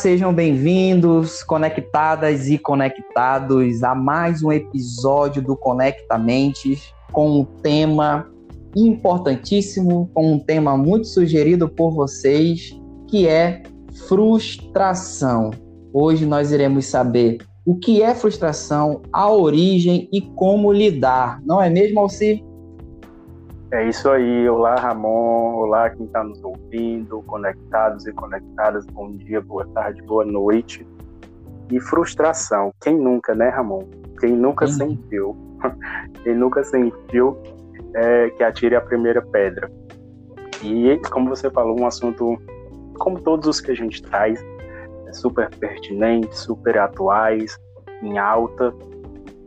sejam bem-vindos, conectadas e conectados a mais um episódio do Conectamente com um tema importantíssimo, com um tema muito sugerido por vocês, que é frustração. Hoje nós iremos saber o que é frustração, a origem e como lidar. Não é mesmo, Alci? É isso aí. Olá, Ramon. Olá, quem está nos ouvindo, conectados e conectadas. Bom dia, boa tarde, boa noite. E frustração. Quem nunca, né, Ramon? Quem nunca Sim. sentiu? quem nunca sentiu é, que atire a primeira pedra. E, como você falou, um assunto, como todos os que a gente traz, é super pertinente, super atuais, em alta.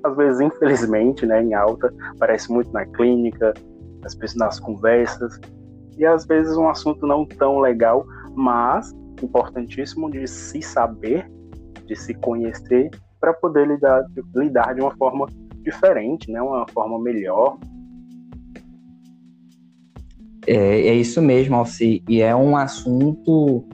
Às vezes, infelizmente, né, em alta, parece muito na clínica, as pessoas nas conversas e às vezes um assunto não tão legal, mas importantíssimo de se saber, de se conhecer para poder lidar, lidar de uma forma diferente, né? Uma forma melhor. É, é isso mesmo, Alci. E é um assunto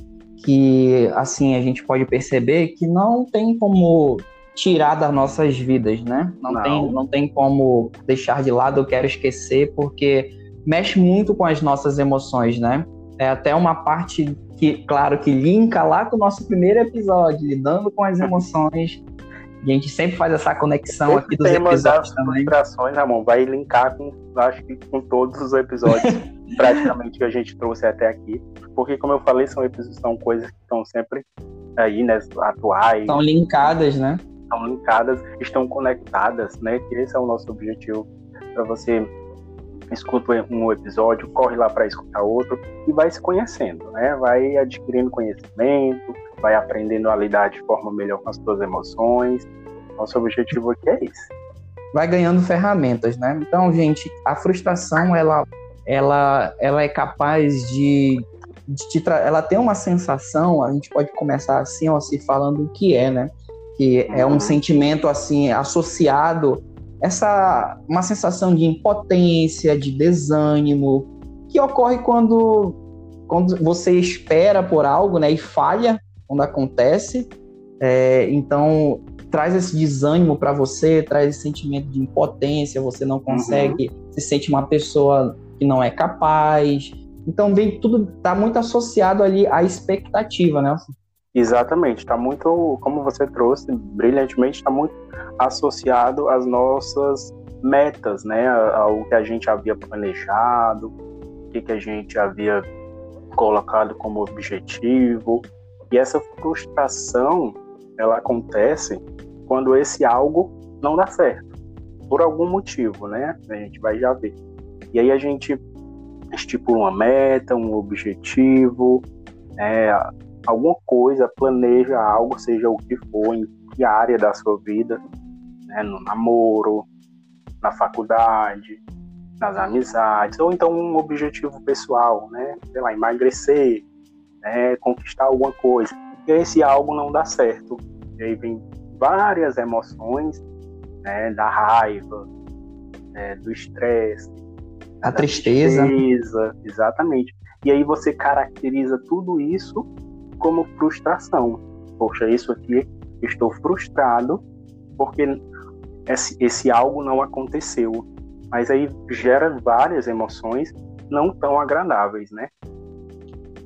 que, assim, a gente pode perceber que não tem como tirar das nossas vidas, né? Não, não. Tem, não tem como deixar de lado, eu quero esquecer, porque mexe muito com as nossas emoções, né? É até uma parte que, claro, que linka lá com o nosso primeiro episódio, lidando com as emoções. A gente sempre faz essa conexão aqui dos episódios também. Frustrações, Ramon, vai linkar com, acho que com todos os episódios praticamente que a gente trouxe até aqui, porque como eu falei, são episódios, são coisas que estão sempre aí, né, atuais. Estão linkadas, né? Estão linkadas, estão conectadas, né? Que esse é o nosso objetivo para você escuta um episódio, corre lá para escutar outro e vai se conhecendo, né? Vai adquirindo conhecimento, vai aprendendo a lidar de forma melhor com as suas emoções. Nosso objetivo aqui é esse. Vai ganhando ferramentas, né? Então, gente, a frustração ela ela ela é capaz de, de ela tem uma sensação, a gente pode começar assim, ó, se falando o que é, né? Que é um uhum. sentimento assim associado essa uma sensação de impotência, de desânimo, que ocorre quando quando você espera por algo, né, e falha quando acontece. É, então traz esse desânimo para você, traz esse sentimento de impotência, você não consegue, uhum. se sente uma pessoa que não é capaz. Então vem tudo tá muito associado ali à expectativa, né? Exatamente, está muito, como você trouxe brilhantemente, está muito associado às nossas metas, né? Ao que a gente havia planejado, o que, que a gente havia colocado como objetivo. E essa frustração, ela acontece quando esse algo não dá certo, por algum motivo, né? A gente vai já ver. E aí a gente estipula uma meta, um objetivo, né? Alguma coisa, planeja algo, seja o que for, em que área da sua vida, né, no namoro, na faculdade, nas amizades, ou então um objetivo pessoal, né, sei lá, emagrecer, né, conquistar alguma coisa. E esse algo não dá certo. E aí vem várias emoções, né, da raiva, né, do estresse, a tristeza. tristeza. Exatamente. E aí você caracteriza tudo isso como frustração. Poxa, isso aqui, estou frustrado porque esse, esse algo não aconteceu. Mas aí gera várias emoções não tão agradáveis, né?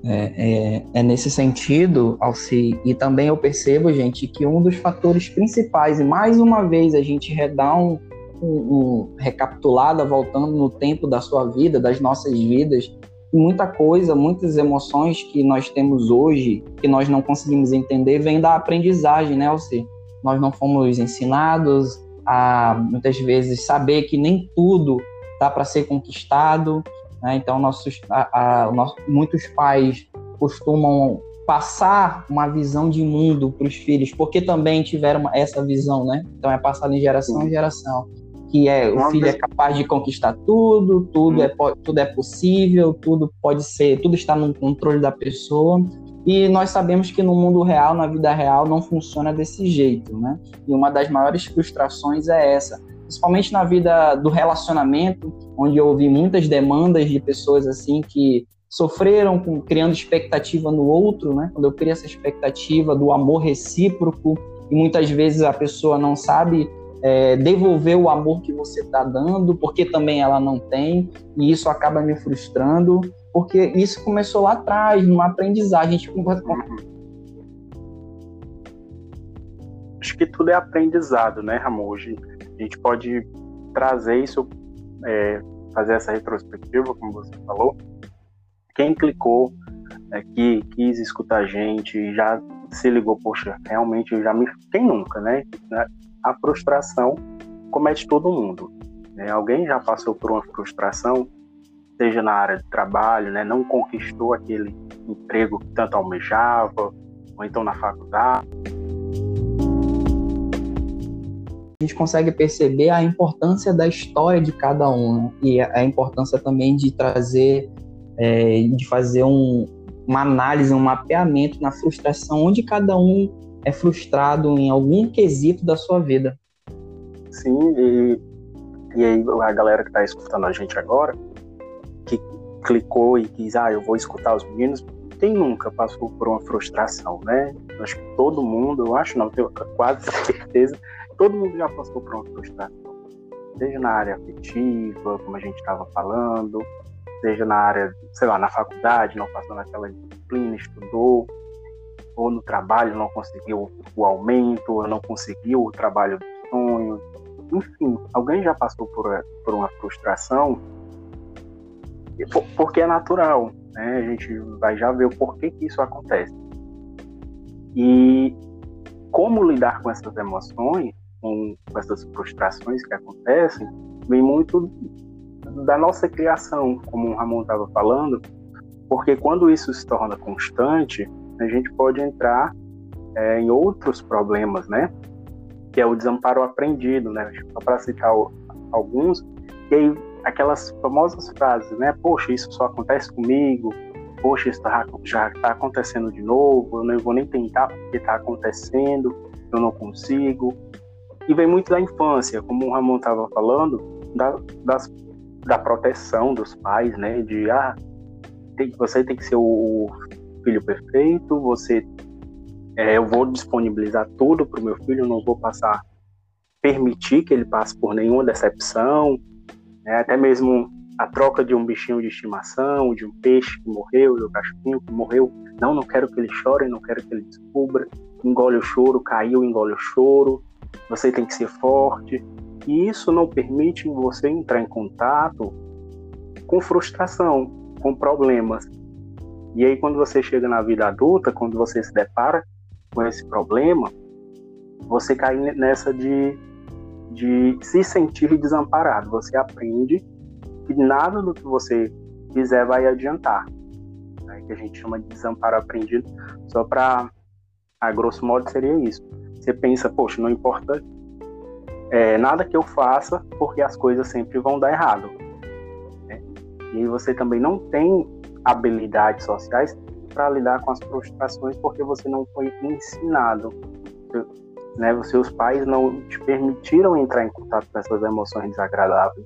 É, é, é, nesse sentido, Alci, e também eu percebo, gente, que um dos fatores principais, e mais uma vez a gente redá um, um, um recapitulada, voltando no tempo da sua vida, das nossas vidas, muita coisa, muitas emoções que nós temos hoje, que nós não conseguimos entender, vem da aprendizagem, né, Alci? Nós não fomos ensinados a, muitas vezes, saber que nem tudo dá para ser conquistado, né? Então, nossos, a, a, muitos pais costumam passar uma visão de mundo para os filhos, porque também tiveram essa visão, né? Então, é passado em geração em geração que é o filho é capaz de conquistar tudo, tudo é, tudo é possível, tudo pode ser, tudo está no controle da pessoa. E nós sabemos que no mundo real, na vida real, não funciona desse jeito, né? E uma das maiores frustrações é essa, principalmente na vida do relacionamento, onde eu ouvi muitas demandas de pessoas assim que sofreram com criando expectativa no outro, né? Quando eu crio essa expectativa do amor recíproco e muitas vezes a pessoa não sabe é, devolver o amor que você está dando, porque também ela não tem, e isso acaba me frustrando, porque isso começou lá atrás, numa aprendizagem. Acho que tudo é aprendizado, né, Ramon? A gente pode trazer isso, é, fazer essa retrospectiva, como você falou. Quem clicou, é, que quis escutar a gente, já se ligou, poxa, realmente já me. Quem nunca, né? A frustração comete todo mundo. Né? Alguém já passou por uma frustração, seja na área de trabalho, né? Não conquistou aquele emprego que tanto almejava, ou então na faculdade a gente consegue perceber a importância da história de cada um né? e a importância também de trazer, é, de fazer um, uma análise, um mapeamento na frustração, onde cada um é frustrado em algum quesito da sua vida. Sim, e, e aí a galera que está escutando a gente agora, que clicou e quis, ah, eu vou escutar os meninos, quem nunca passou por uma frustração, né? acho que todo mundo, eu acho não, tenho quase certeza todo mundo já passou por uma frustração, seja na área afetiva, como a gente estava falando, seja na área, sei lá, na faculdade, não passou naquela disciplina, estudou, ou no trabalho não conseguiu o aumento, ou não conseguiu o trabalho dos sonhos. Enfim, alguém já passou por, por uma frustração, porque é natural, né? A gente vai já ver o porquê que isso acontece. E como lidar com essas emoções com essas frustrações que acontecem, vem muito da nossa criação, como o Ramon estava falando, porque quando isso se torna constante, a gente pode entrar é, em outros problemas, né? Que é o desamparo aprendido, né? Só para citar alguns, e aí aquelas famosas frases, né? Poxa, isso só acontece comigo. Poxa, isso tá, já está acontecendo de novo. Eu não vou nem tentar porque está acontecendo. Eu não consigo. E vem muito da infância, como o Ramon estava falando, da, das, da proteção dos pais, né? De, ah, tem, você tem que ser o filho perfeito, você é, eu vou disponibilizar tudo para o meu filho, não vou passar, permitir que ele passe por nenhuma decepção, né? até mesmo a troca de um bichinho de estimação, de um peixe que morreu, de um cachorrinho que morreu, não, não quero que ele chore, não quero que ele descubra, engole o choro, caiu, engole o choro, você tem que ser forte. E isso não permite você entrar em contato com frustração, com problemas. E aí, quando você chega na vida adulta, quando você se depara com esse problema, você cai nessa de, de se sentir desamparado. Você aprende que nada do que você fizer vai adiantar. Né? Que a gente chama de desamparo aprendido. Só para, a grosso modo, seria isso você pensa, poxa, não importa é, nada que eu faça, porque as coisas sempre vão dar errado. Né? E você também não tem habilidades sociais para lidar com as frustrações, porque você não foi ensinado. Né? Os seus pais não te permitiram entrar em contato com essas emoções desagradáveis.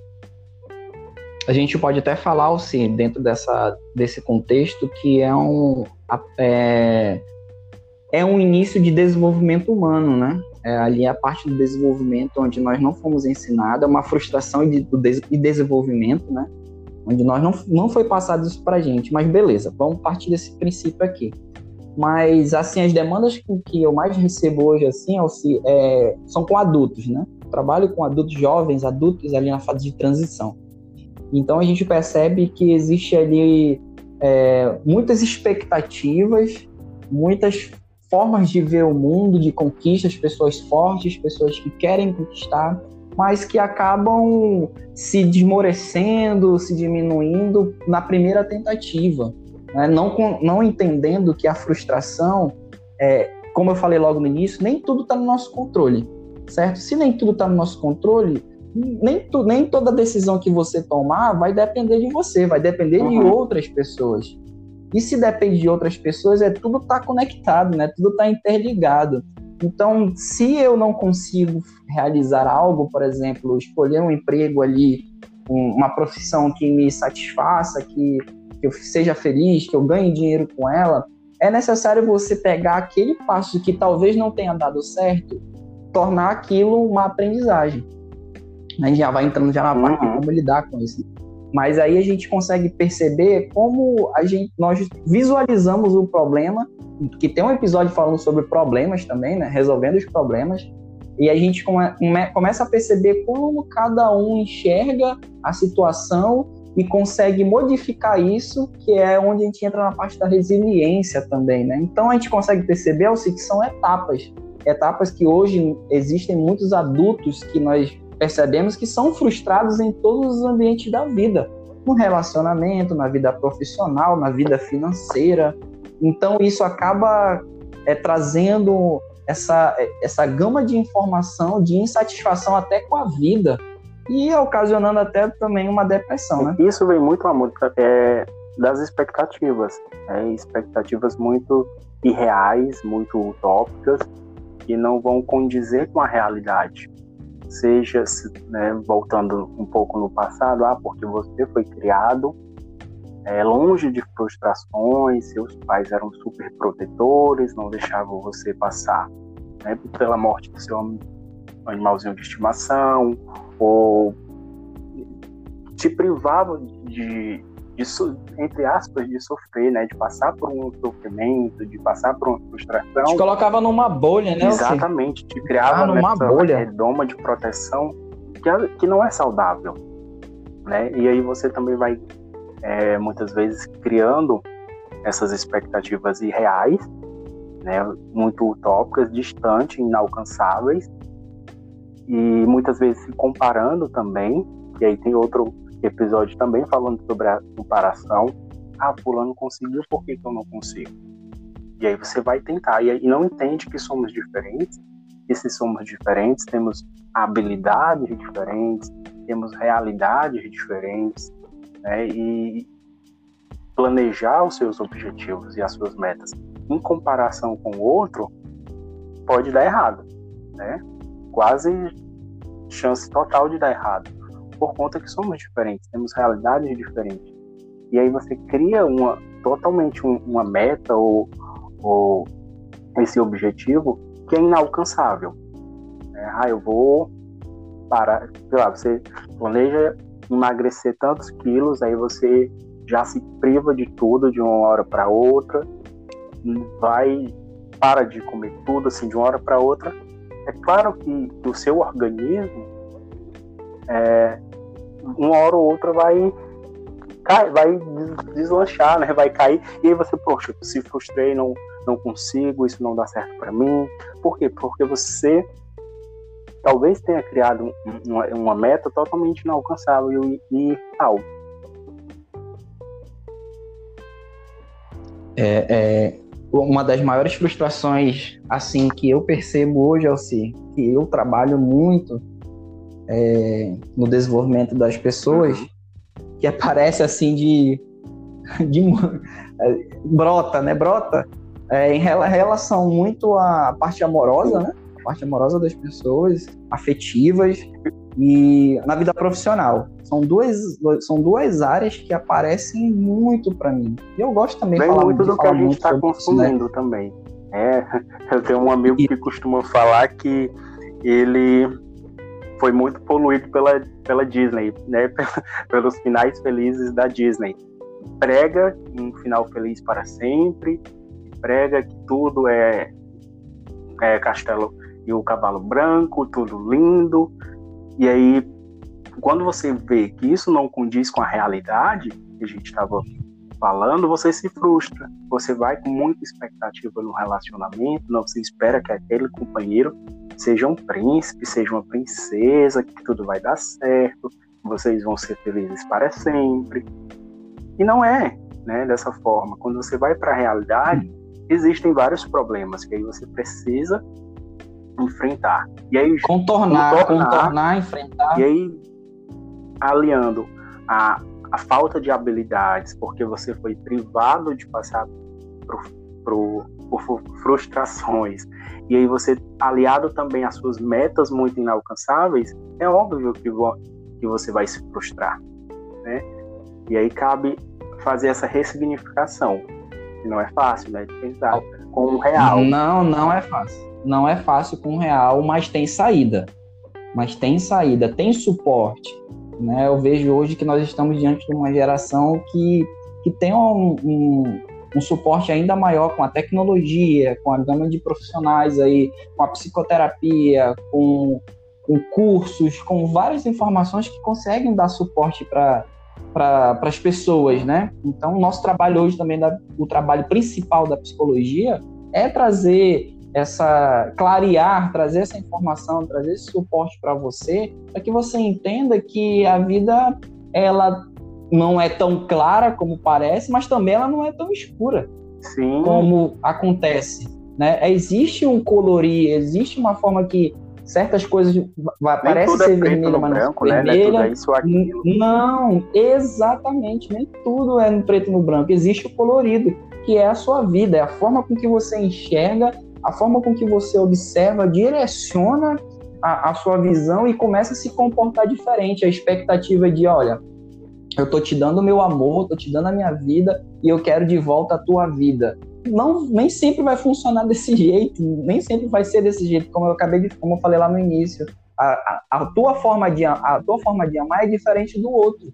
A gente pode até falar, sim, dentro dessa, desse contexto, que é um. É, é um início de desenvolvimento humano, né? É ali a parte do desenvolvimento onde nós não fomos ensinados, é uma frustração e de, de desenvolvimento, né? Onde nós não, não foi passado isso pra gente, mas beleza, vamos partir desse princípio aqui. Mas, assim, as demandas que eu mais recebo hoje, assim, é, são com adultos, né? trabalho com adultos jovens, adultos ali na fase de transição. Então, a gente percebe que existe ali é, muitas expectativas, muitas formas de ver o mundo, de conquistas, pessoas fortes, pessoas que querem conquistar, mas que acabam se desmorecendo, se diminuindo na primeira tentativa, né? não, não entendendo que a frustração, é, como eu falei logo no início, nem tudo está no nosso controle, certo? Se nem tudo está no nosso controle, nem, tu, nem toda decisão que você tomar vai depender de você, vai depender uhum. de outras pessoas. E se depende de outras pessoas, é tudo está conectado, né? Tudo está interligado. Então, se eu não consigo realizar algo, por exemplo, escolher um emprego ali, uma profissão que me satisfaça, que, que eu seja feliz, que eu ganhe dinheiro com ela, é necessário você pegar aquele passo que talvez não tenha dado certo, tornar aquilo uma aprendizagem. A gente já vai entrando já na uhum. parte de como lidar com isso. Mas aí a gente consegue perceber como a gente, nós visualizamos o problema, que tem um episódio falando sobre problemas também, né? Resolvendo os problemas. E a gente come, começa a perceber como cada um enxerga a situação e consegue modificar isso, que é onde a gente entra na parte da resiliência também, né? Então a gente consegue perceber, Alci, que são etapas. Etapas que hoje existem muitos adultos que nós percebemos que são frustrados em todos os ambientes da vida, no relacionamento, na vida profissional, na vida financeira. Então isso acaba é, trazendo essa, essa gama de informação, de insatisfação até com a vida e ocasionando até também uma depressão, né? Isso vem muito, amor, é, das expectativas, é, expectativas muito irreais, muito utópicas, que não vão condizer com a realidade seja né, voltando um pouco no passado, ah, porque você foi criado é, longe de frustrações, seus pais eram super protetores, não deixavam você passar né, pela morte do seu animalzinho de estimação, ou te privavam de, de, entre aspas, de sofrer, né? De passar por um sofrimento, de passar por uma frustração. Te colocava numa bolha, né? Exatamente, te criava ah, numa bolha. redoma de proteção que, é, que não é saudável, né? E aí você também vai, é, muitas vezes, criando essas expectativas irreais, né? Muito utópicas, distantes, inalcançáveis, e muitas vezes se comparando também, e aí tem outro episódio também falando sobre a comparação. Ah, fulano conseguiu, por que, que eu não consigo? E aí você vai tentar, e, aí não entende que somos diferentes, que se somos diferentes, temos habilidades diferentes, temos realidades diferentes, né? E planejar os seus objetivos e as suas metas em comparação com o outro pode dar errado, né? Quase chance total de dar errado por conta que somos diferentes, temos realidades diferentes. E aí você cria uma totalmente um, uma meta ou, ou, esse objetivo que é inalcançável. É, ah, eu vou parar, sei lá, você planeja emagrecer tantos quilos, aí você já se priva de tudo de uma hora para outra, vai para de comer tudo assim de uma hora para outra. É claro que, que o seu organismo é, uma hora ou outra vai vai deslanchar, né? Vai cair e aí você, poxa, se frustrei, não não consigo, isso não dá certo para mim. Por quê? Porque você talvez tenha criado uma, uma meta totalmente inalcançável e, e tal. É, é, uma das maiores frustrações assim que eu percebo hoje, Alci, que eu trabalho muito é, no desenvolvimento das pessoas, que aparece assim de, de brota, né? Brota é, em relação muito à parte amorosa, né? A parte amorosa das pessoas, afetivas e na vida profissional. São duas, são duas áreas que aparecem muito para mim. E eu gosto também de falar muito do que a gente está consumindo isso, né? também. É, eu tenho um amigo e... que costuma falar que ele foi muito poluído pela, pela Disney, né? Pelos finais felizes da Disney. Prega um final feliz para sempre, prega que tudo é, é castelo e o cavalo branco, tudo lindo. E aí, quando você vê que isso não condiz com a realidade que a gente estava falando, você se frustra. Você vai com muita expectativa no relacionamento, não se espera que aquele companheiro seja um príncipe, seja uma princesa, que tudo vai dar certo, vocês vão ser felizes para sempre. E não é, né, dessa forma. Quando você vai para a realidade, existem vários problemas que aí você precisa enfrentar. E aí contornar, contornar, contornar enfrentar. E aí aliando a, a falta de habilidades, porque você foi privado de passar por, por, por frustrações e aí você, aliado também às suas metas muito inalcançáveis, é óbvio que, que você vai se frustrar, né? E aí cabe fazer essa ressignificação. Que não é fácil, né? De pensar com o real. Não, não é fácil. Não é fácil com o real, mas tem saída. Mas tem saída, tem suporte. Né? Eu vejo hoje que nós estamos diante de uma geração que, que tem um, um, um suporte ainda maior com a tecnologia, com a gama de profissionais aí, com a psicoterapia, com, com cursos, com várias informações que conseguem dar suporte para para as pessoas, né? Então, o nosso trabalho hoje também, da, o trabalho principal da psicologia é trazer essa clarear, trazer essa informação, trazer esse suporte para você, para que você entenda que a vida ela não é tão clara como parece, mas também ela não é tão escura Sim. como acontece, né? Existe um colorir, existe uma forma que certas coisas vai, parece é ser é vermelha, mas branco, não é vermelha. Né? É. Não, exatamente, nem tudo é no preto e no branco. Existe o colorido, que é a sua vida, é a forma com que você enxerga a forma com que você observa direciona a, a sua visão e começa a se comportar diferente. A expectativa de, olha, eu tô te dando meu amor, tô te dando a minha vida e eu quero de volta a tua vida. Não, nem sempre vai funcionar desse jeito, nem sempre vai ser desse jeito, como eu acabei de, como eu falei lá no início. A, a, a tua forma de a tua forma de amar é diferente do outro.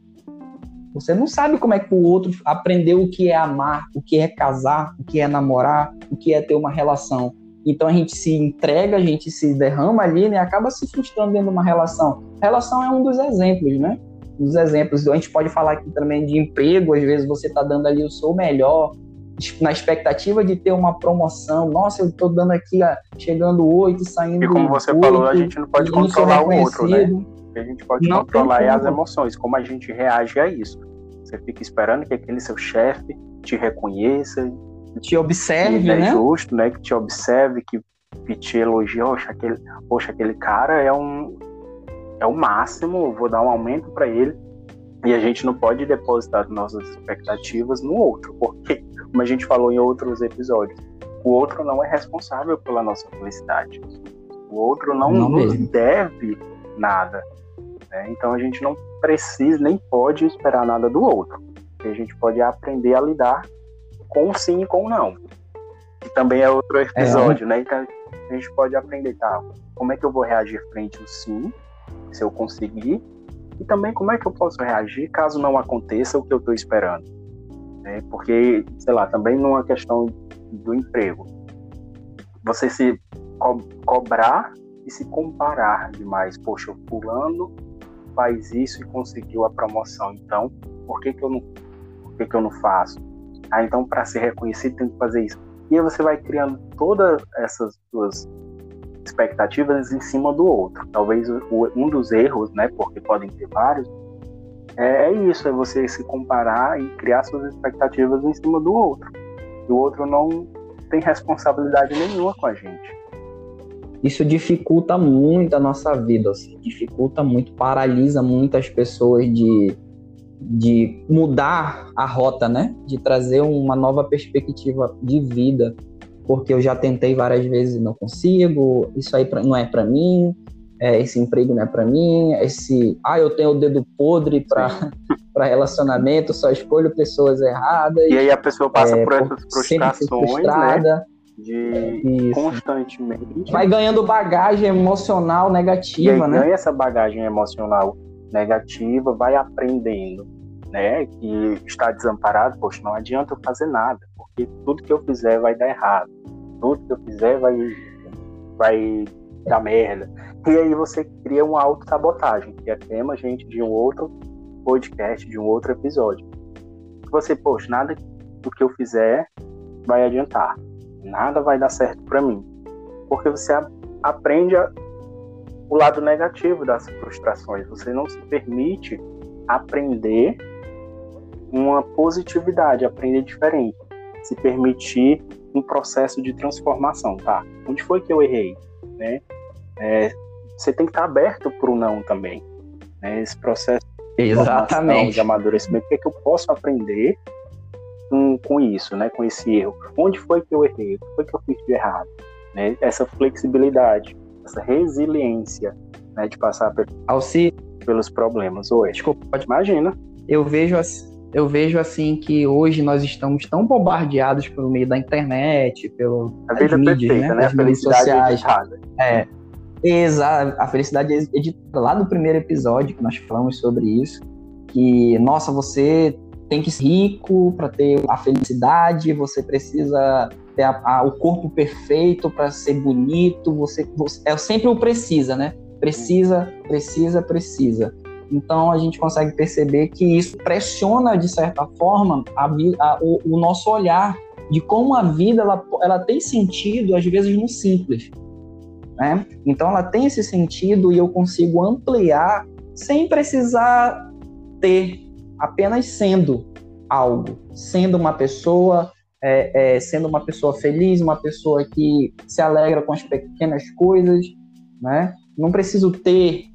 Você não sabe como é que o outro aprendeu o que é amar, o que é casar, o que é namorar, o que é ter uma relação. Então a gente se entrega, a gente se derrama ali, né? Acaba se frustrando dentro de uma relação. Relação é um dos exemplos, né? Dos exemplos. A gente pode falar aqui também de emprego, às vezes você está dando ali o seu melhor, na expectativa de ter uma promoção. Nossa, eu estou dando aqui, chegando oito, saindo. E como você 8, falou, a gente não pode controlar o outro, né? O que a gente pode não controlar é as emoções, como a gente reage a isso. Você fica esperando que aquele seu chefe te reconheça, te observe, que é né? É justo, né? Que te observe, que, que te elogie. Poxa, aquele, poxa, aquele cara é um é o máximo, vou dar um aumento para ele. E a gente não pode depositar nossas expectativas no outro, porque, como a gente falou em outros episódios, o outro não é responsável pela nossa felicidade. O outro não, não nos mesmo. deve nada. Né? Então a gente não precisa nem pode esperar nada do outro. A gente pode aprender a lidar com sim e com não. Que também é outro episódio, é. né? Então a gente pode aprender, tá? Como é que eu vou reagir frente ao sim, se eu conseguir, e também como é que eu posso reagir caso não aconteça o que eu estou esperando. Né? Porque, sei lá, também numa questão do emprego, você se co cobrar e se comparar demais. Poxa, o fulano faz isso e conseguiu a promoção, então por que, que eu não por que, que eu não faço? Ah, então para ser reconhecido tem que fazer isso. E aí você vai criando todas essas suas expectativas em cima do outro. Talvez um dos erros, né, porque podem ter vários, é, é, isso, é você se comparar e criar suas expectativas em cima do outro. O outro não tem responsabilidade nenhuma com a gente. Isso dificulta muito a nossa vida, assim, dificulta muito, paralisa muitas pessoas de de mudar a rota, né? De trazer uma nova perspectiva de vida, porque eu já tentei várias vezes e não consigo. Isso aí não é para mim. É, esse emprego não é para mim. Esse, ah, eu tenho o dedo podre para relacionamento, só escolho pessoas erradas. E aí a pessoa passa é, por essas frustrações, né? De Isso. constantemente. Vai ganhando bagagem emocional negativa, e aí, né? Ganha essa bagagem emocional negativa, vai aprendendo, né, que está desamparado, poxa, não adianta eu fazer nada, porque tudo que eu fizer vai dar errado, tudo que eu fizer vai, vai dar merda. E aí você cria uma autossabotagem, que é tema, gente, de um outro podcast, de um outro episódio. Você, poxa, nada do que eu fizer vai adiantar, nada vai dar certo para mim, porque você aprende a o lado negativo das frustrações. Você não se permite aprender uma positividade, aprender diferente, se permitir um processo de transformação, tá? Onde foi que eu errei, né? É, você tem que estar aberto para o não também, né? Esse processo Exatamente. de amadurecimento, o que, é que eu posso aprender com, com isso, né? Com esse erro? Onde foi que eu errei? O que foi que eu fiz de errado? Né? Essa flexibilidade essa resiliência né, de passar Alci... pelos problemas. Oi. Desculpa, pode... Imagina. Eu vejo, assim, eu vejo assim que hoje nós estamos tão bombardeados pelo meio da internet, pelo a vida mídias, perfeita, né? né? As mídias sociais. É, exato. A felicidade é editada lá do primeiro episódio que nós falamos sobre isso, que nossa, você tem que ser rico para ter a felicidade, você precisa ter a, a, o corpo perfeito para ser bonito, você, você é sempre o precisa, né? Precisa, precisa, precisa. Então a gente consegue perceber que isso pressiona de certa forma a, a, o, o, nosso olhar de como a vida ela, ela tem sentido às vezes no simples, né? Então ela tem esse sentido e eu consigo ampliar sem precisar ter, apenas sendo algo, sendo uma pessoa, é, é, sendo uma pessoa feliz, uma pessoa que se alegra com as pequenas coisas, né? Não preciso ter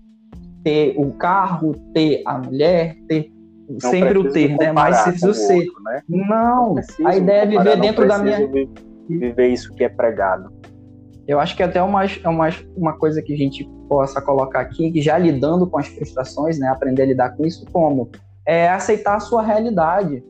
ter o carro, ter a mulher, ter não sempre o ter, né? Mas preciso ser. Outro, né? Não, não a ideia é viver dentro da minha. Viver isso que é pregado. Eu acho que até uma, é uma, uma coisa que a gente possa colocar aqui, que já lidando com as frustrações, né? Aprender a lidar com isso, como? É aceitar a sua realidade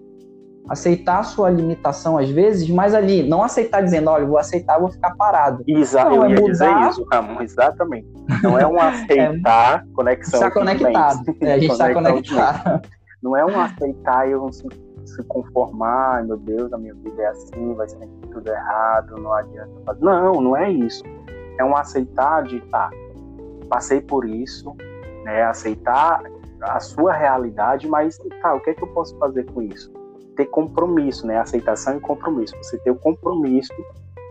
aceitar a sua limitação às vezes, mas ali, não aceitar dizendo, olha, vou aceitar, vou ficar parado. Exato, não, eu é ia mudar... dizer isso, Ramon, exatamente. Não é um aceitar é, conexão. Está conectado, é, a gente está conectado. Não é um aceitar e eu não se, se conformar, meu Deus, a minha vida é assim, vai ser tudo errado, não adianta fazer. Não, não é isso. É um aceitar de, tá, passei por isso, né, aceitar a sua realidade, mas tá, o que é que eu posso fazer com isso? Ter compromisso, né? Aceitação e compromisso. Você ter o compromisso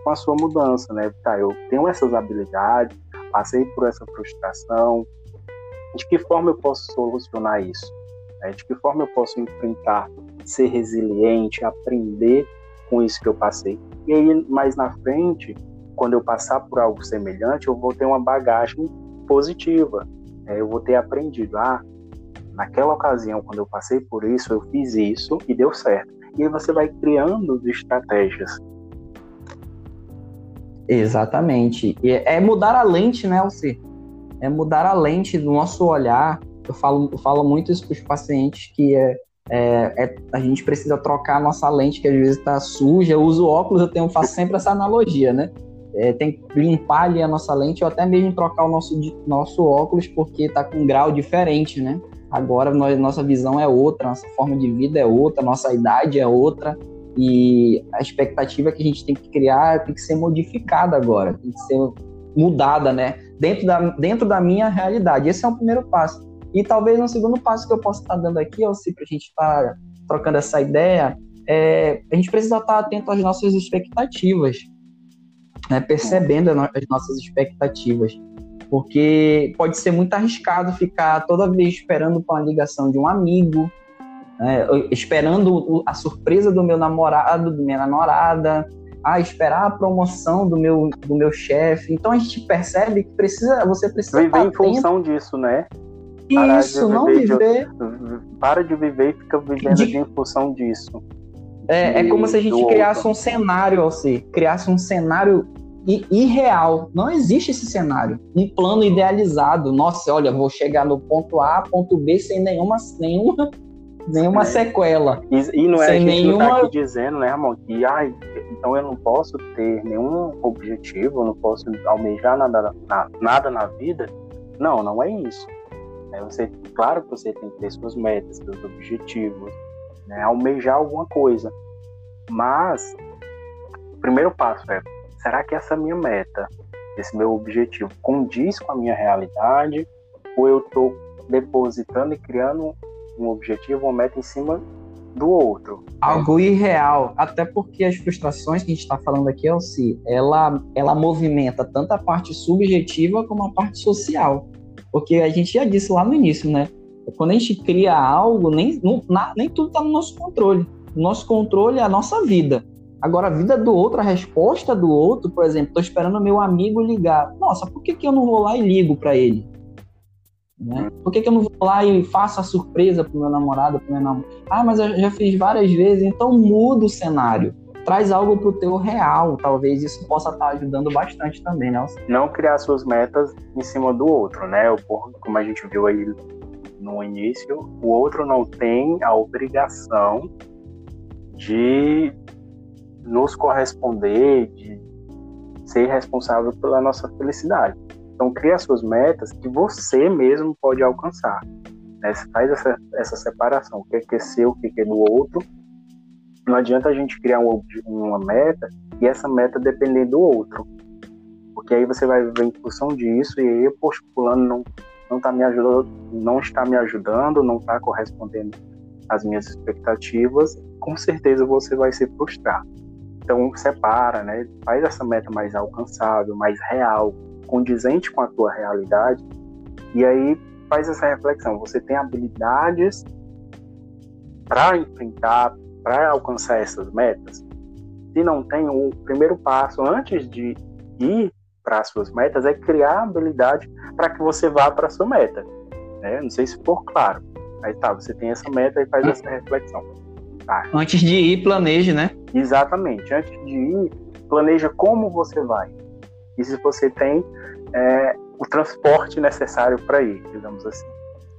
com a sua mudança, né? Tá, eu tenho essas habilidades, passei por essa frustração. De que forma eu posso solucionar isso? Né? De que forma eu posso enfrentar, ser resiliente, aprender com isso que eu passei? E aí, mais na frente, quando eu passar por algo semelhante, eu vou ter uma bagagem positiva. Né? Eu vou ter aprendido, ah, naquela ocasião, quando eu passei por isso, eu fiz isso e deu certo. E aí você vai criando estratégias. Exatamente. E é mudar a lente, né, Alci? É mudar a lente do nosso olhar. Eu falo, eu falo muito isso para os pacientes, que é, é, é, a gente precisa trocar a nossa lente, que às vezes está suja. Eu uso óculos, eu tenho, faço sempre essa analogia, né? É, tem que limpar ali a nossa lente ou até mesmo trocar o nosso, nosso óculos, porque está com um grau diferente, né? Agora nós, nossa visão é outra, nossa forma de vida é outra, nossa idade é outra e a expectativa que a gente tem que criar tem que ser modificada agora, tem que ser mudada, né? Dentro da, dentro da minha realidade. Esse é o primeiro passo. E talvez um segundo passo que eu possa estar dando aqui, ou se para a gente estar tá trocando essa ideia, é, a gente precisa estar atento às nossas expectativas, né? percebendo as nossas expectativas porque pode ser muito arriscado ficar toda vez esperando por uma ligação de um amigo, né, esperando a surpresa do meu namorado, da minha namorada, a esperar a promoção do meu, do meu chefe. Então a gente percebe que precisa, você precisa viver em função disso, né? Parar Isso, não viver. De, para de viver e fica vivendo de... em função disso. É, é como se a gente criasse outro. um cenário, você criasse um cenário irreal. Não existe esse cenário. Um plano idealizado. Nossa, olha, vou chegar no ponto A, ponto B sem nenhuma, nenhuma, nenhuma é. sequela. E, e não é sem a gente nenhuma... não tá aqui dizendo, né, irmão, que ai, então eu não posso ter nenhum objetivo, eu não posso almejar nada na, nada na vida. Não, não é isso. É você, claro que você tem que ter suas metas, seus objetivos, né, almejar alguma coisa. Mas o primeiro passo é será que essa minha meta, esse meu objetivo, condiz com a minha realidade? Ou eu estou depositando e criando um objetivo, uma meta em cima do outro? Algo irreal, até porque as frustrações que a gente está falando aqui, Elci, ela, ela movimenta tanto a parte subjetiva como a parte social. Porque a gente já disse lá no início, né? Quando a gente cria algo, nem, não, nem tudo está no nosso controle. O nosso controle é a nossa vida. Agora, a vida do outro, a resposta do outro, por exemplo, estou esperando meu amigo ligar. Nossa, por que, que eu não vou lá e ligo para ele? Né? Por que, que eu não vou lá e faço a surpresa pro meu namorado, pro meu namorado? Ah, mas eu já fiz várias vezes, então muda o cenário. Traz algo pro teu real, talvez isso possa estar tá ajudando bastante também, né? Não criar suas metas em cima do outro, né? Como a gente viu aí no início, o outro não tem a obrigação de nos corresponder, de ser responsável pela nossa felicidade. Então, cria suas metas que você mesmo pode alcançar. Né? Você faz essa, essa separação, o que é, é seu, o que é do outro. Não adianta a gente criar um, uma meta e essa meta depender do outro. Porque aí você vai viver em função disso e aí, poxa, fulano não, não, tá me ajudando, não está me ajudando, não está correspondendo às minhas expectativas, com certeza você vai se frustrar. Então separa, né? Faz essa meta mais alcançável, mais real, condizente com a tua realidade. E aí faz essa reflexão. Você tem habilidades para enfrentar, para alcançar essas metas? Se não tem, o primeiro passo antes de ir para as suas metas é criar habilidade para que você vá para a sua meta. Né? Não sei se for claro. Aí tá, você tem essa meta e faz essa reflexão. Tá. Antes de ir, planeje, né? Exatamente. Antes de ir, planeja como você vai. E se você tem é, o transporte necessário para ir, digamos assim.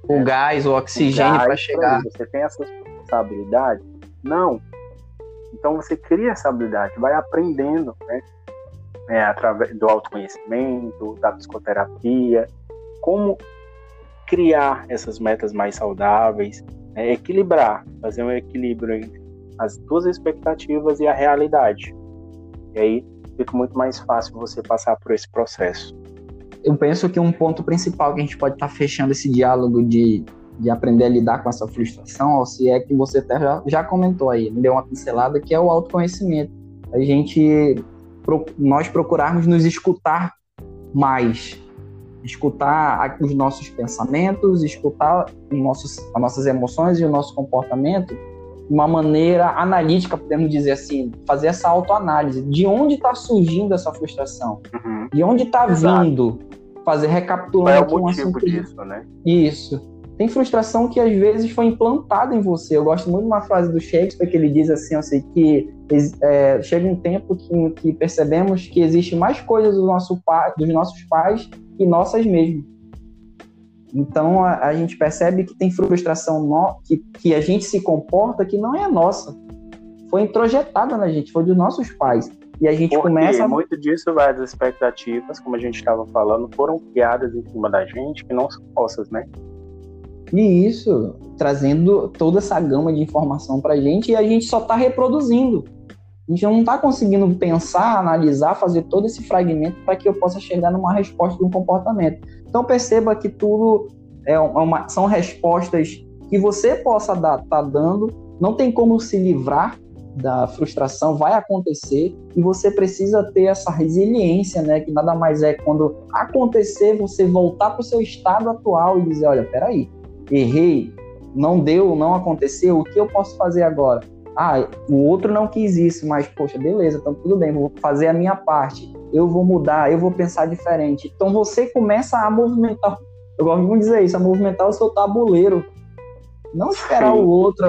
O é, gás, o oxigênio para chegar. Você tem essa habilidade? Não. Então você cria essa habilidade, vai aprendendo, né? É, através do autoconhecimento, da psicoterapia, como criar essas metas mais saudáveis, é, equilibrar, fazer um equilíbrio entre as tuas expectativas e a realidade. E aí fica muito mais fácil você passar por esse processo. Eu penso que um ponto principal que a gente pode estar tá fechando esse diálogo de, de aprender a lidar com essa frustração, se é que você até já, já comentou aí, me deu uma pincelada, que é o autoconhecimento. A gente, nós procurarmos nos escutar mais, escutar os nossos pensamentos, escutar os nossos, as nossas emoções e o nosso comportamento de uma maneira analítica, podemos dizer assim, fazer essa autoanálise. De onde está surgindo essa frustração? Uhum. De onde está vindo? Fazer recapitulando Qual é o motivo disso, né? Isso. Tem frustração que às vezes foi implantada em você. Eu gosto muito de uma frase do Shakespeare que ele diz assim, assim que é, chega um tempo que, que, percebemos que existe mais coisas do nosso pai, dos nossos pais que nossas mesmo. Então a, a gente percebe que tem frustração no, que, que a gente se comporta que não é nossa. Foi introjetada na gente, foi dos nossos pais. E a gente Porque começa. Muito disso vai das expectativas, como a gente estava falando, foram criadas em cima da gente, que não são nossas, né? E isso, trazendo toda essa gama de informação para a gente, e a gente só está reproduzindo. A gente não está conseguindo pensar, analisar, fazer todo esse fragmento para que eu possa chegar numa resposta de um comportamento. Então perceba que tudo é uma, são respostas que você possa dar, tá dando, não tem como se livrar da frustração, vai acontecer e você precisa ter essa resiliência, né? Que nada mais é quando acontecer você voltar para o seu estado atual e dizer, olha, peraí, errei, não deu, não aconteceu, o que eu posso fazer agora? Ah, o outro não quis isso, mas poxa, beleza, então tudo bem, vou fazer a minha parte. Eu vou mudar, eu vou pensar diferente. Então você começa a movimentar, eu gosto de dizer isso, a movimentar o seu tabuleiro. Não esperar Sim. o outro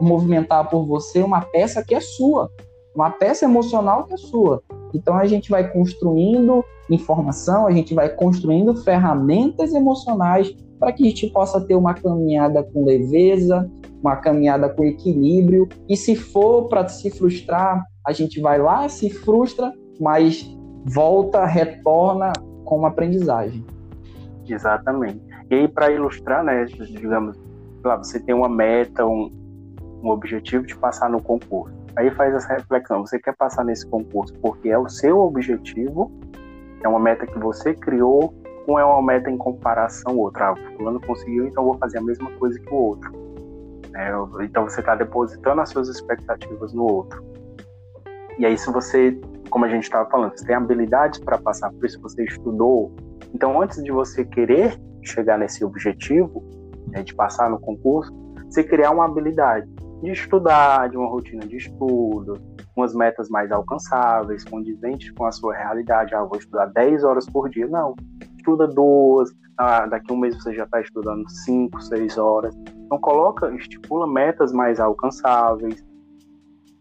movimentar por você uma peça que é sua, uma peça emocional que é sua. Então a gente vai construindo informação, a gente vai construindo ferramentas emocionais para que a gente possa ter uma caminhada com leveza, uma caminhada com equilíbrio. E se for para se frustrar, a gente vai lá, se frustra, mas volta, retorna com uma aprendizagem. Exatamente. E aí, para ilustrar, né, digamos, lá, você tem uma meta, um, um objetivo de passar no concurso. Aí faz essa reflexão: você quer passar nesse concurso porque é o seu objetivo, é uma meta que você criou, ou é uma meta em comparação ao outro? Ah, o fulano conseguiu, então vou fazer a mesma coisa que o outro. É, então você está depositando as suas expectativas no outro. E aí, se você, como a gente estava falando, você tem habilidades para passar por isso, você estudou. Então, antes de você querer chegar nesse objetivo, né, de passar no concurso, você criar uma habilidade de estudar, de uma rotina de estudo, umas metas mais alcançáveis, condizentes com a sua realidade. Ah, vou estudar 10 horas por dia. Não, estuda duas, ah, daqui a um mês você já está estudando 5, 6 horas. Então coloca, estipula metas mais alcançáveis.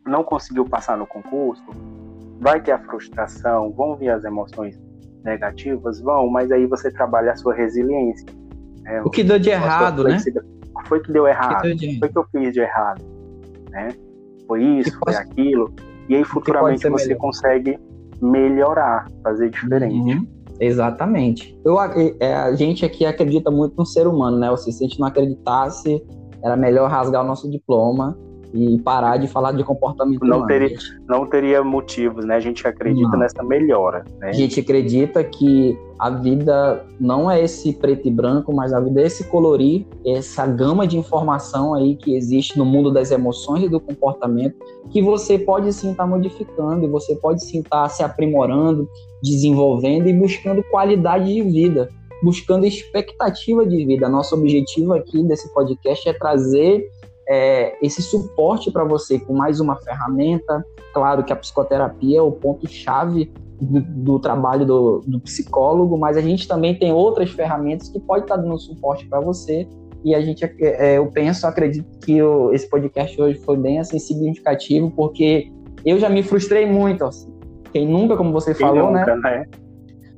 Não conseguiu passar no concurso, vai ter a frustração, vão vir as emoções negativas, vão, mas aí você trabalha a sua resiliência. Né? O que deu de errado, né? Foi que deu errado? O que, foi que eu fiz de errado? Né? Foi isso, foi pode... aquilo. E aí futuramente você melhor. consegue melhorar, fazer diferente. Uhum. Exatamente. Eu, é, a gente aqui acredita muito no ser humano, né? Ou seja, se a gente não acreditasse, era melhor rasgar o nosso diploma e parar de falar de comportamento não humano. Teria, não teria motivos, né? A gente acredita não. nessa melhora. Né? A gente acredita que a vida não é esse preto e branco, mas a vida é esse colorir, essa gama de informação aí que existe no mundo das emoções e do comportamento, que você pode sim estar tá modificando, e você pode sim estar tá se aprimorando, desenvolvendo e buscando qualidade de vida, buscando expectativa de vida. Nosso objetivo aqui desse podcast é trazer é, esse suporte para você com mais uma ferramenta. Claro que a psicoterapia é o ponto-chave do, do, trabalho do, do, psicólogo, mas a gente também tem outras ferramentas que pode estar dando suporte para você. E a gente, é, eu penso, acredito que o, esse podcast hoje foi bem assim, significativo, porque eu já me frustrei muito. Assim. Quem nunca, como você Quem falou, né? nunca, né? né?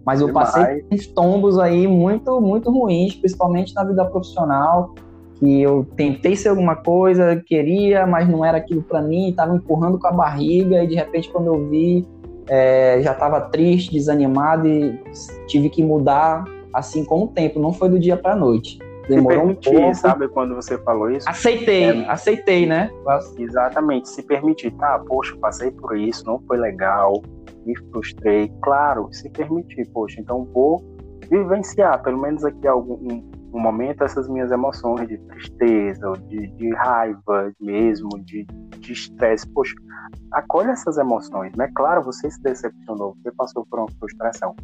Mas eu Demais. passei uns tombos aí muito, muito ruins, principalmente na vida profissional que eu tentei ser alguma coisa, queria, mas não era aquilo para mim, estava empurrando com a barriga e de repente quando eu vi é, já estava triste, desanimado e tive que mudar assim com o tempo, não foi do dia para noite. Demorou se permitir, um pouco. sabe quando você falou isso? Aceitei, é, aceitei, né? Exatamente, se permitir, tá, poxa, passei por isso, não foi legal, me frustrei, claro, se permitir, poxa, então vou vivenciar, pelo menos aqui algum um momento essas minhas emoções de tristeza, de, de raiva mesmo, de estresse. Poxa, acolhe essas emoções, né? Claro, você se decepcionou, você passou por uma frustração,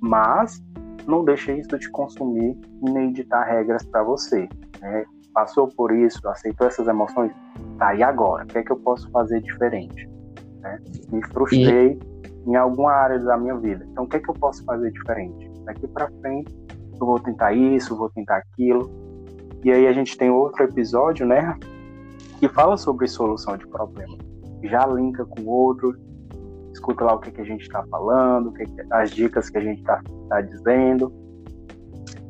mas não deixe isso te consumir nem ditar regras para você. Né? Passou por isso, aceitou essas emoções, tá, e agora? O que é que eu posso fazer diferente? Né? Me frustrei e... em alguma área da minha vida, então o que é que eu posso fazer diferente? Daqui para frente eu vou tentar isso, vou tentar aquilo. E aí a gente tem outro episódio, né, que fala sobre solução de problema. Já linka com outro, escuta lá o que, que a gente está falando, que que, as dicas que a gente está tá dizendo.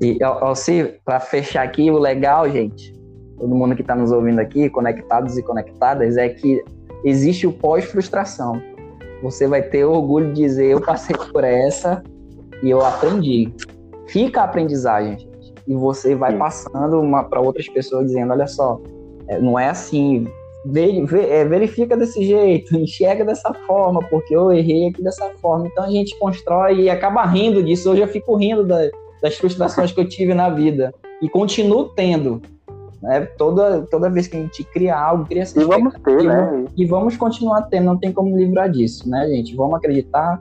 E, Alci, para fechar aqui, o legal, gente, todo mundo que está nos ouvindo aqui, conectados e conectadas, é que existe o pós-frustração. Você vai ter orgulho de dizer: eu passei por essa e eu aprendi fica a aprendizagem, gente. E você vai Sim. passando para outras pessoas dizendo, olha só, é, não é assim, é, verifica desse jeito, enxerga dessa forma, porque eu errei aqui dessa forma. Então a gente constrói e acaba rindo disso. Hoje eu fico rindo da, das frustrações que eu tive na vida. E continuo tendo. Né? Toda, toda vez que a gente cria algo, cria essa e vamos ter, né? E vamos continuar tendo, não tem como livrar disso, né, gente? Vamos acreditar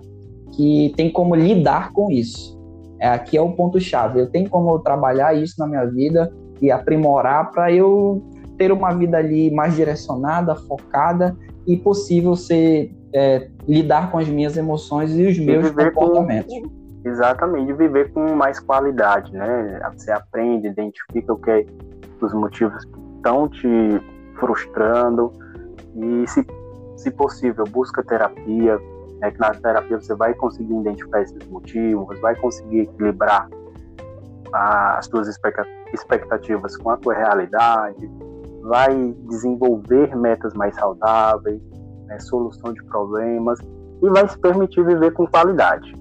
que tem como lidar com isso. É, aqui é o ponto-chave. Eu tenho como trabalhar isso na minha vida e aprimorar para eu ter uma vida ali mais direcionada, focada e possível ser é, lidar com as minhas emoções e os meus comportamentos. Com, exatamente, viver com mais qualidade, né? Você aprende, identifica o que é, os motivos que estão te frustrando e, se, se possível, busca terapia, é que na terapia você vai conseguir identificar esses motivos, vai conseguir equilibrar as suas expectativas com a tua realidade, vai desenvolver metas mais saudáveis, né, solução de problemas e vai se permitir viver com qualidade.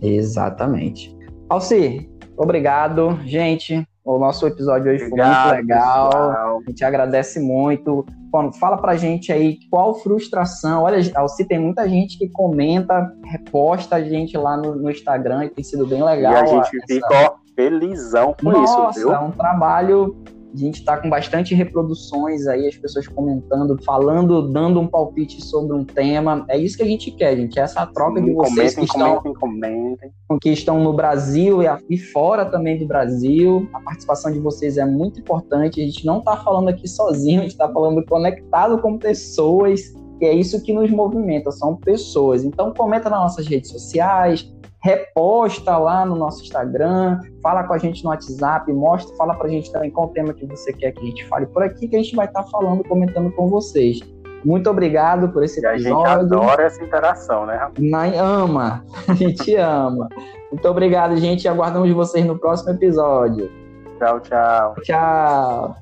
Exatamente. Alci, obrigado, gente. O nosso episódio hoje obrigado, foi muito legal. Pessoal. A gente agradece muito. Bom, fala pra gente aí qual frustração. Olha, Alci, tem muita gente que comenta, reposta a gente lá no, no Instagram e tem sido bem legal. E a gente essa... fica felizão com Nossa, isso, viu? É um trabalho a gente está com bastante reproduções aí, as pessoas comentando, falando, dando um palpite sobre um tema. É isso que a gente quer, gente. É essa troca de vocês comentem, que, estão, comentem, comentem. que estão no Brasil e fora também do Brasil. A participação de vocês é muito importante. A gente não está falando aqui sozinho, a gente está falando conectado com pessoas. E é isso que nos movimenta, são pessoas. Então comenta nas nossas redes sociais, reposta lá no nosso Instagram, fala com a gente no WhatsApp, mostra, fala pra gente também qual tema que você quer que a gente fale por aqui, que a gente vai estar tá falando, comentando com vocês. Muito obrigado por esse episódio. a gente adora essa interação, né, Rapaz? Ama, a gente ama. Muito obrigado, gente, aguardamos vocês no próximo episódio. Tchau, tchau. Tchau.